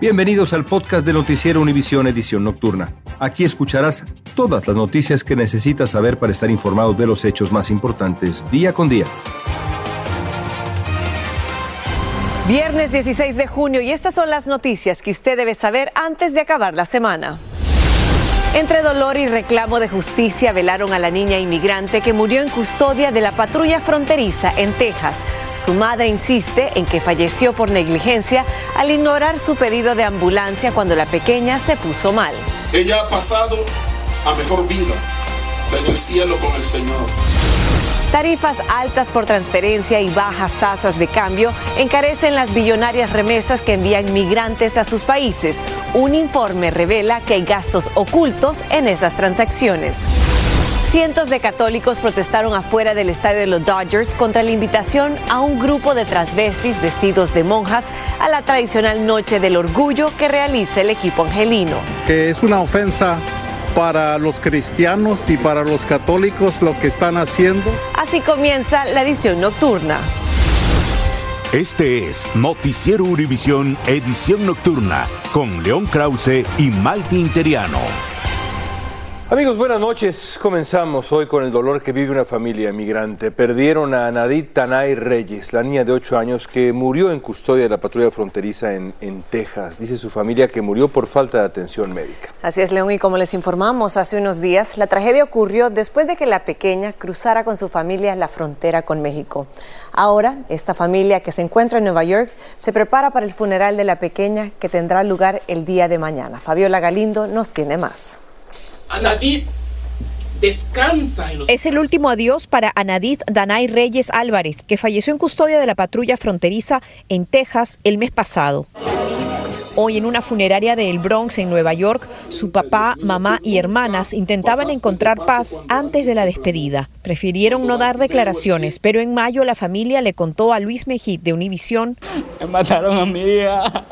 Bienvenidos al podcast de Noticiero Univisión Edición Nocturna. Aquí escucharás todas las noticias que necesitas saber para estar informado de los hechos más importantes día con día. Viernes 16 de junio y estas son las noticias que usted debe saber antes de acabar la semana. Entre dolor y reclamo de justicia velaron a la niña inmigrante que murió en custodia de la patrulla fronteriza en Texas. Su madre insiste en que falleció por negligencia al ignorar su pedido de ambulancia cuando la pequeña se puso mal. Ella ha pasado a mejor vida en el cielo con el Señor. Tarifas altas por transferencia y bajas tasas de cambio encarecen las billonarias remesas que envían migrantes a sus países. Un informe revela que hay gastos ocultos en esas transacciones. Cientos de católicos protestaron afuera del estadio de los Dodgers contra la invitación a un grupo de transvestis vestidos de monjas a la tradicional Noche del Orgullo que realiza el equipo angelino. Que es una ofensa para los cristianos y para los católicos lo que están haciendo. Así comienza la edición nocturna. Este es Noticiero Univisión Edición Nocturna con León Krause y Malte Interiano. Amigos, buenas noches. Comenzamos hoy con el dolor que vive una familia migrante. Perdieron a Nadit Tanay Reyes, la niña de 8 años que murió en custodia de la patrulla fronteriza en, en, Texas. Dice su familia que murió por falta de atención médica. Así es, León, y como les informamos hace unos días, la tragedia ocurrió después de que la pequeña cruzara con su familia la frontera con México. Ahora, esta familia que se encuentra en Nueva York se prepara para el funeral de la pequeña que tendrá lugar el día de mañana. Fabiola Galindo nos tiene más. Anadit descansa en los Es el último adiós para Anadit Danay Reyes Álvarez, que falleció en custodia de la patrulla fronteriza en Texas el mes pasado. Hoy en una funeraria de El Bronx, en Nueva York, su papá, mamá y hermanas intentaban encontrar paz antes de la despedida. Prefirieron no dar declaraciones, pero en mayo la familia le contó a Luis Mejid de Univisión Me mataron a mi hija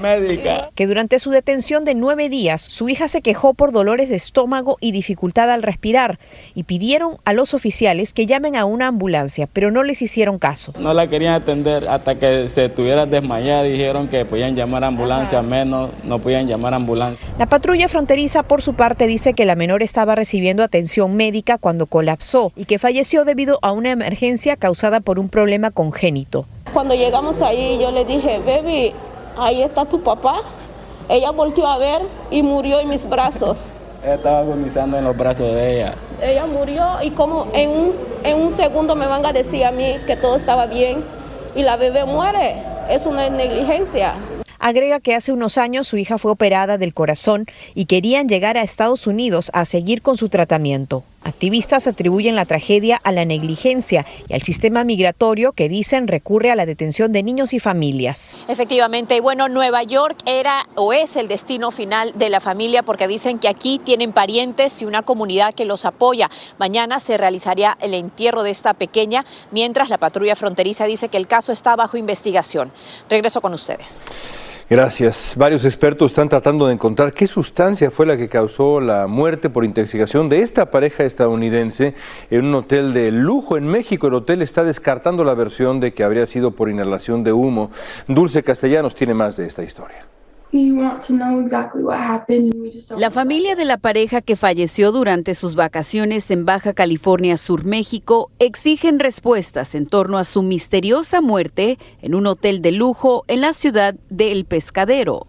médica. que durante su detención de nueve días su hija se quejó por dolores de estómago y dificultad al respirar y pidieron a los oficiales que llamen a una ambulancia, pero no les hicieron caso. No la querían atender hasta que se estuviera desmayada. Dijeron que podían llamar ambulancia, menos no podían llamar ambulancia. La patrulla fronteriza, por su parte, dice que la menor estaba recibiendo atención médica cuando colapsó y que falleció debido a una emergencia causada por un problema congénito. Cuando llegamos ahí, yo le dije, baby, ahí está tu papá. Ella volteó a ver y murió en mis brazos. Ella estaba agonizando en los brazos de ella. Ella murió y como en un, en un segundo me van a decir a mí que todo estaba bien y la bebé muere. Es una negligencia. Agrega que hace unos años su hija fue operada del corazón y querían llegar a Estados Unidos a seguir con su tratamiento. Activistas atribuyen la tragedia a la negligencia y al sistema migratorio que dicen recurre a la detención de niños y familias. Efectivamente, y bueno, Nueva York era o es el destino final de la familia porque dicen que aquí tienen parientes y una comunidad que los apoya. Mañana se realizaría el entierro de esta pequeña, mientras la patrulla fronteriza dice que el caso está bajo investigación. Regreso con ustedes. Gracias. Varios expertos están tratando de encontrar qué sustancia fue la que causó la muerte por intoxicación de esta pareja estadounidense en un hotel de lujo en México. El hotel está descartando la versión de que habría sido por inhalación de humo. Dulce Castellanos tiene más de esta historia. La familia de la pareja que falleció durante sus vacaciones en Baja California Sur, México, exigen respuestas en torno a su misteriosa muerte en un hotel de lujo en la ciudad de El Pescadero.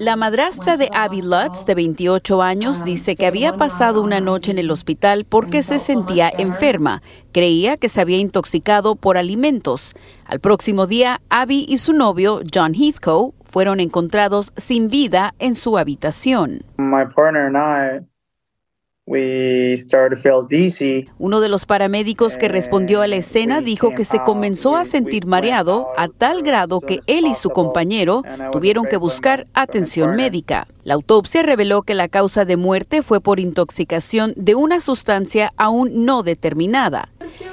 La madrastra de Abby Lutz, de 28 años, dice que había pasado una noche en el hospital porque se sentía enferma. Creía que se había intoxicado por alimentos. Al próximo día, Abby y su novio, John Heathcote, fueron encontrados sin vida en su habitación. My partner and I, we started to feel dizzy. Uno de los paramédicos que respondió a la escena dijo que se comenzó a sentir mareado a tal grado que él y su compañero tuvieron que buscar atención médica. La autopsia reveló que la causa de muerte fue por intoxicación de una sustancia aún no determinada.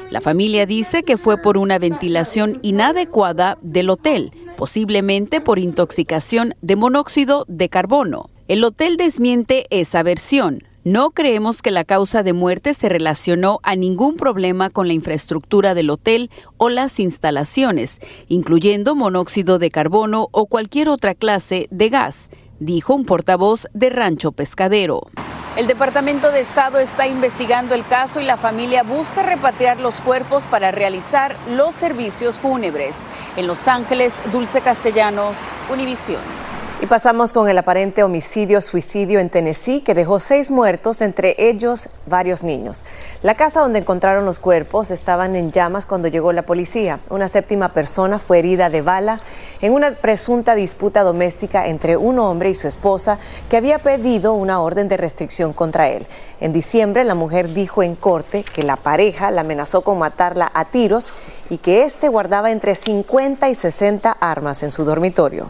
La familia dice que fue por una ventilación inadecuada del hotel, posiblemente por intoxicación de monóxido de carbono. El hotel desmiente esa versión. No creemos que la causa de muerte se relacionó a ningún problema con la infraestructura del hotel o las instalaciones, incluyendo monóxido de carbono o cualquier otra clase de gas, dijo un portavoz de Rancho Pescadero. El Departamento de Estado está investigando el caso y la familia busca repatriar los cuerpos para realizar los servicios fúnebres. En Los Ángeles, Dulce Castellanos, Univisión. Y pasamos con el aparente homicidio-suicidio en Tennessee que dejó seis muertos, entre ellos varios niños. La casa donde encontraron los cuerpos estaban en llamas cuando llegó la policía. Una séptima persona fue herida de bala en una presunta disputa doméstica entre un hombre y su esposa que había pedido una orden de restricción contra él. En diciembre, la mujer dijo en corte que la pareja la amenazó con matarla a tiros y que éste guardaba entre 50 y 60 armas en su dormitorio.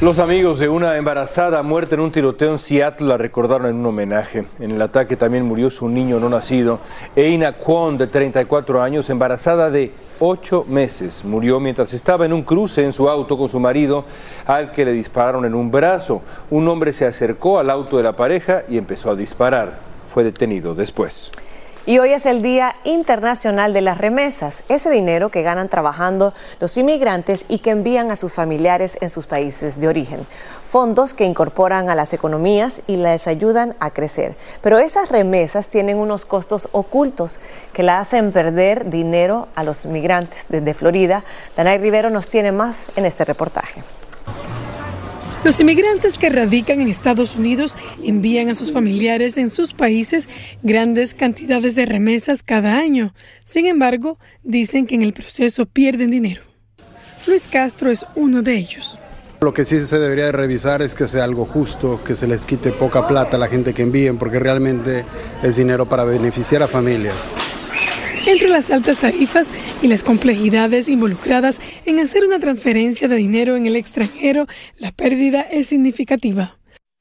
Los amigos de una embarazada muerta en un tiroteo en Seattle la recordaron en un homenaje. En el ataque también murió su niño no nacido. Eina Kwon, de 34 años, embarazada de 8 meses, murió mientras estaba en un cruce en su auto con su marido, al que le dispararon en un brazo. Un hombre se acercó al auto de la pareja y empezó a disparar. Fue detenido después. Y hoy es el Día Internacional de las Remesas, ese dinero que ganan trabajando los inmigrantes y que envían a sus familiares en sus países de origen. Fondos que incorporan a las economías y les ayudan a crecer. Pero esas remesas tienen unos costos ocultos que la hacen perder dinero a los migrantes. Desde Florida, Danay Rivero nos tiene más en este reportaje. Los inmigrantes que radican en Estados Unidos envían a sus familiares en sus países grandes cantidades de remesas cada año. Sin embargo, dicen que en el proceso pierden dinero. Luis Castro es uno de ellos. Lo que sí se debería de revisar es que sea algo justo, que se les quite poca plata a la gente que envíen, porque realmente es dinero para beneficiar a familias. Entre las altas tarifas y las complejidades involucradas en hacer una transferencia de dinero en el extranjero, la pérdida es significativa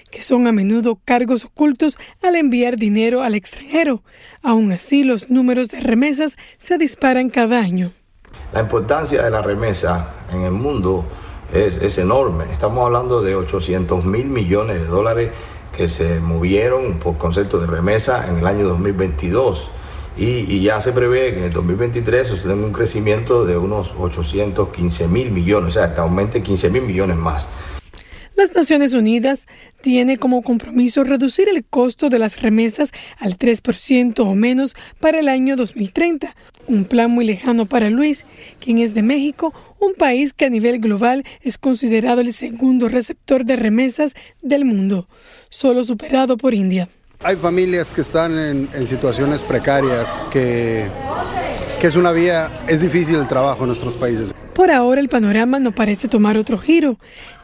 que son a menudo cargos ocultos al enviar dinero al extranjero. Aún así, los números de remesas se disparan cada año. La importancia de la remesa en el mundo es, es enorme. Estamos hablando de 800 mil millones de dólares que se movieron por concepto de remesa en el año 2022 y, ya se prevé que en el 2023 se tenga un crecimiento de unos 815 mil millones, o sea, que aumente 15 mil millones más. Las Naciones Unidas tiene como compromiso reducir el costo de las remesas al 3% o menos para el año 2030, un plan muy lejano para Luis, quien es de México, un país que a nivel global es considerado el segundo receptor de remesas del mundo, solo superado por India. Hay familias que están en, situaciones precarias, que, que es una vía, es difícil el trabajo en nuestros países. Por ahora el panorama no parece tomar otro giro,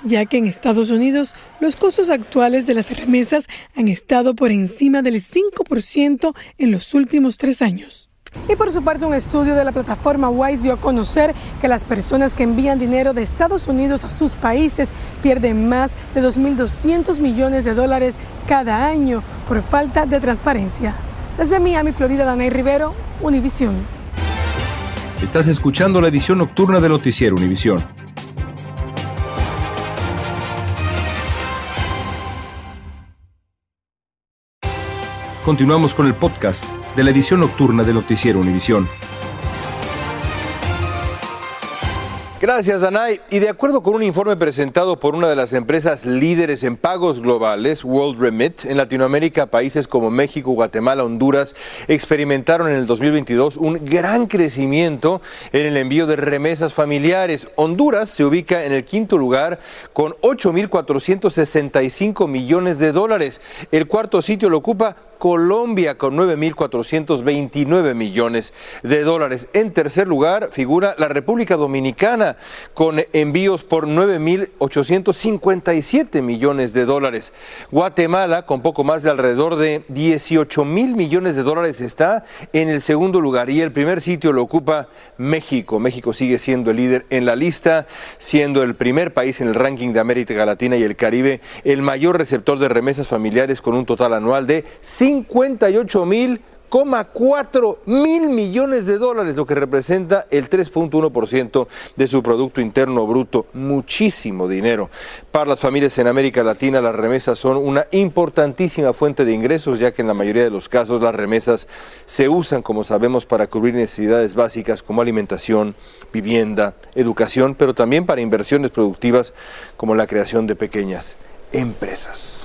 ya que en Estados Unidos los costos actuales de las remesas han estado por encima del 5% en los últimos tres años. Y por su parte, un estudio de la plataforma Wise dio a conocer que las personas que envían dinero de Estados Unidos a sus países pierden más de 2.200 millones de dólares cada año por falta de transparencia. Desde Miami, Florida, Danay Rivero, Univisión. Estás escuchando la edición nocturna de Noticiero Univisión. Continuamos con el podcast de la edición nocturna de Noticiero Univisión. Gracias, Danay. Y de acuerdo con un informe presentado por una de las empresas líderes en pagos globales, World Remit, en Latinoamérica, países como México, Guatemala, Honduras, experimentaron en el 2022 un gran crecimiento en el envío de remesas familiares. Honduras se ubica en el quinto lugar con 8.465 millones de dólares. El cuarto sitio lo ocupa Colombia con 9.429 millones de dólares. En tercer lugar figura la República Dominicana con envíos por 9.857 millones de dólares. Guatemala con poco más de alrededor de 18 mil millones de dólares está en el segundo lugar y el primer sitio lo ocupa México. México sigue siendo el líder en la lista, siendo el primer país en el ranking de América Latina y el Caribe, el mayor receptor de remesas familiares con un total anual de 58 mil 1.4 mil millones de dólares, lo que representa el 3.1% de su Producto Interno Bruto. Muchísimo dinero. Para las familias en América Latina, las remesas son una importantísima fuente de ingresos, ya que en la mayoría de los casos las remesas se usan, como sabemos, para cubrir necesidades básicas como alimentación, vivienda, educación, pero también para inversiones productivas como la creación de pequeñas empresas.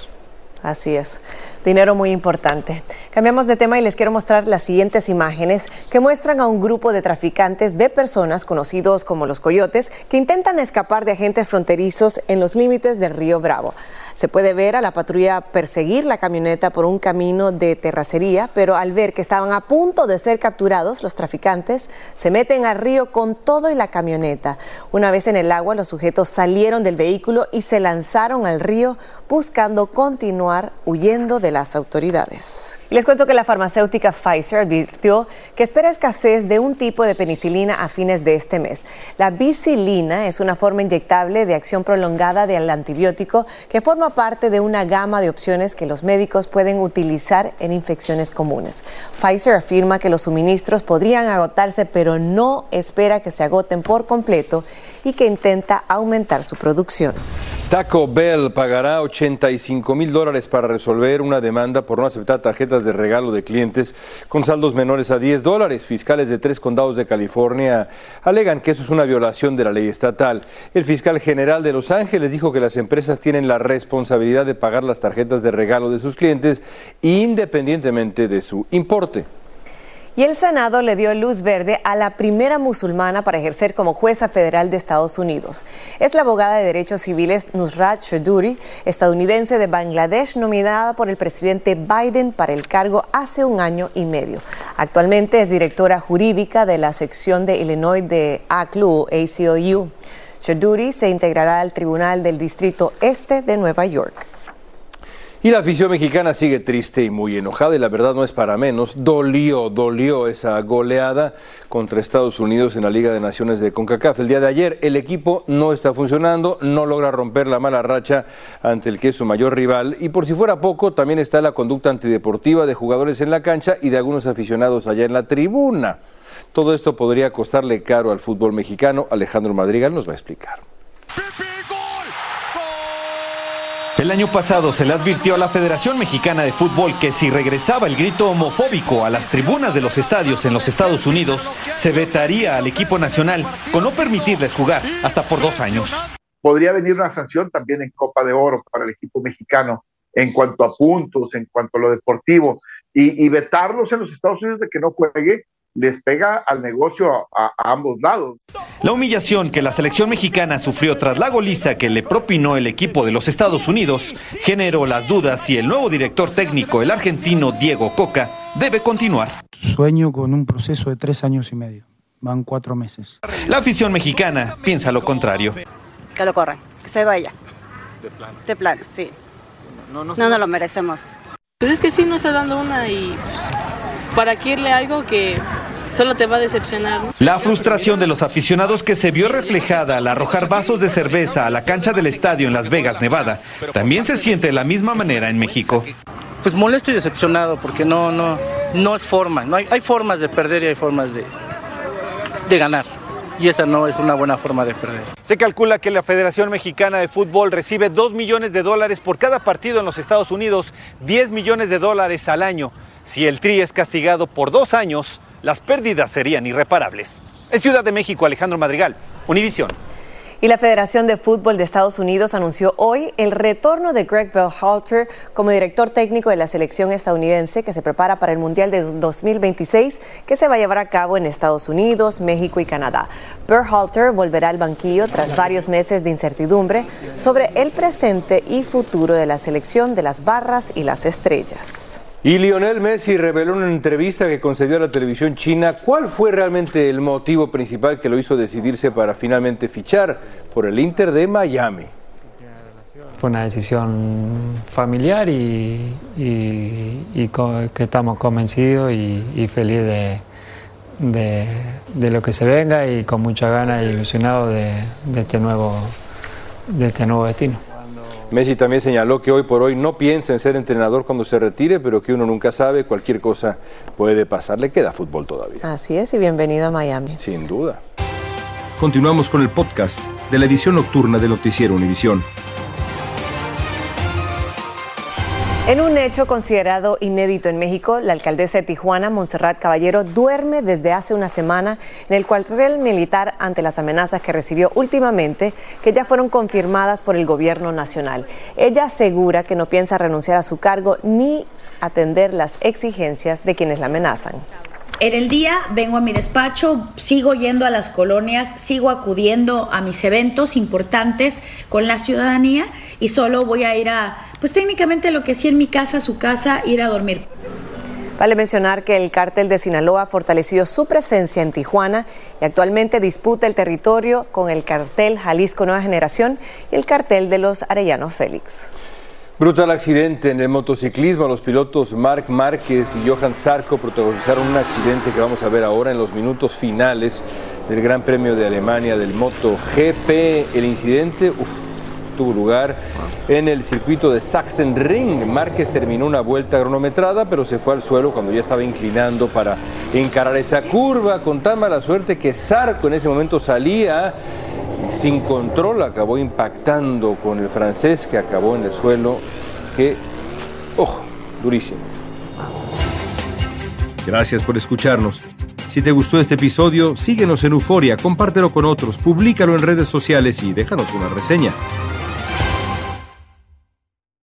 Así es, dinero muy importante. Cambiamos de tema y les quiero mostrar las siguientes imágenes que muestran a un grupo de traficantes de personas conocidos como los coyotes que intentan escapar de agentes fronterizos en los límites del río Bravo. Se puede ver a la patrulla perseguir la camioneta por un camino de terracería, pero al ver que estaban a punto de ser capturados, los traficantes se meten al río con todo y la camioneta. Una vez en el agua, los sujetos salieron del vehículo y se lanzaron al río buscando continuar huyendo de las autoridades. Les cuento que la farmacéutica Pfizer advirtió que espera escasez de un tipo de penicilina a fines de este mes. La bicilina es una forma inyectable de acción prolongada del antibiótico que forma parte de una gama de opciones que los médicos pueden utilizar en infecciones comunes. Pfizer afirma que los suministros podrían agotarse, pero no espera que se agoten por completo y que intenta aumentar su producción. Taco Bell pagará 85 mil dólares para resolver una demanda por no aceptar tarjetas de regalo de clientes con saldos menores a 10 dólares. Fiscales de tres condados de California alegan que eso es una violación de la ley estatal. El fiscal general de Los Ángeles dijo que las empresas tienen la responsabilidad de pagar las tarjetas de regalo de sus clientes independientemente de su importe. Y el Senado le dio luz verde a la primera musulmana para ejercer como jueza federal de Estados Unidos. Es la abogada de derechos civiles Nusrat Choudhury, estadounidense de Bangladesh, nominada por el presidente Biden para el cargo hace un año y medio. Actualmente es directora jurídica de la sección de Illinois de ACLU, ACLU. Choudhury se integrará al Tribunal del Distrito Este de Nueva York. Y la afición mexicana sigue triste y muy enojada y la verdad no es para menos. Dolió, dolió esa goleada contra Estados Unidos en la Liga de Naciones de CONCACAF. El día de ayer el equipo no está funcionando, no logra romper la mala racha ante el que es su mayor rival y por si fuera poco también está la conducta antideportiva de jugadores en la cancha y de algunos aficionados allá en la tribuna. Todo esto podría costarle caro al fútbol mexicano. Alejandro Madrigal nos va a explicar. El año pasado se le advirtió a la Federación Mexicana de Fútbol que si regresaba el grito homofóbico a las tribunas de los estadios en los Estados Unidos, se vetaría al equipo nacional con no permitirles jugar hasta por dos años. Podría venir una sanción también en Copa de Oro para el equipo mexicano en cuanto a puntos, en cuanto a lo deportivo, y, vetarlos en los Estados Unidos de que no juegue les pega al negocio a, a, ambos lados. La humillación que la selección mexicana sufrió tras la goliza que le propinó el equipo de los Estados Unidos generó las dudas si el nuevo director técnico, el argentino Diego Coca, debe continuar. Sueño con un proceso de tres años y medio. Van cuatro meses. La afición mexicana piensa lo contrario. Que lo corran, que se vaya. De plano. De plano, sí. No, no, no, no lo merecemos. Pues es que sí nos está dando una y pues, para que irle algo que solo te va a decepcionar. ¿no? La frustración de los aficionados que se vio reflejada al arrojar vasos de cerveza a la cancha del estadio en Las Vegas, Nevada, también se siente de la misma manera en México. Pues molesto y decepcionado porque no, no, no es forma. No hay, hay formas de perder y hay formas de, de ganar y esa no es una buena forma de perder. Se calcula que la Federación Mexicana de Fútbol recibe 2 millones de dólares por cada partido en los Estados Unidos, 10 millones de dólares al año. Si el Tri es castigado por dos años, las pérdidas serían irreparables. En Ciudad de México, Alejandro Madrigal, Univisión. Y la Federación de Fútbol de Estados Unidos anunció hoy el retorno de Greg Berhalter como director técnico de la selección estadounidense que se prepara para el Mundial de 2026 que se va a llevar a cabo en Estados Unidos, México y Canadá. Berhalter volverá al banquillo tras varios meses de incertidumbre sobre el presente y futuro de la selección de las barras y las estrellas. Y Lionel Messi reveló en una entrevista que concedió a la televisión china cuál fue realmente el motivo principal que lo hizo decidirse para finalmente fichar por el Inter de Miami. Fue una decisión familiar y, que estamos convencidos y, felices de, de, lo que se venga y con mucha ganas y ilusionados de, de, este nuevo, de este nuevo destino. Messi también señaló que hoy por hoy no piensa en ser entrenador cuando se retire, pero que uno nunca sabe, cualquier cosa puede pasar. Le queda fútbol todavía. Así es, y bienvenido a Miami. Sin duda. Continuamos con el podcast de la edición nocturna del Noticiero Univisión. En un hecho considerado inédito en México, la alcaldesa de Tijuana, Montserrat Caballero, duerme desde hace una semana en el cuartel militar ante las amenazas que recibió últimamente, que ya fueron confirmadas por el gobierno nacional. Ella asegura que no piensa renunciar a su cargo ni atender las exigencias de quienes la amenazan. En el día vengo a mi despacho, sigo yendo a las colonias, sigo acudiendo a mis eventos importantes con la ciudadanía y solo voy a ir a, pues técnicamente lo que sí en mi casa, su casa, ir a dormir. Vale mencionar que el cártel de Sinaloa ha fortalecido su presencia en Tijuana y actualmente disputa el territorio con el cartel Jalisco Nueva Generación y el cartel de los Arellano Félix. Brutal accidente en el motociclismo. Los pilotos Marc Márquez y Johan Zarco protagonizaron un accidente que vamos a ver ahora en los minutos finales del Gran Premio de Alemania del MotoGP. El incidente tuvo lugar en el circuito de Sachsenring. Márquez terminó una vuelta cronometrada, pero se fue al suelo cuando ya estaba inclinando para encarar esa curva con tan mala suerte que Zarco en ese momento salía sin control acabó impactando con el francés que acabó en el suelo, que, ojo, durísimo. Gracias por escucharnos. Si te gustó este episodio, síguenos en Euforia, compártelo con otros, públicalo en redes sociales y déjanos una reseña.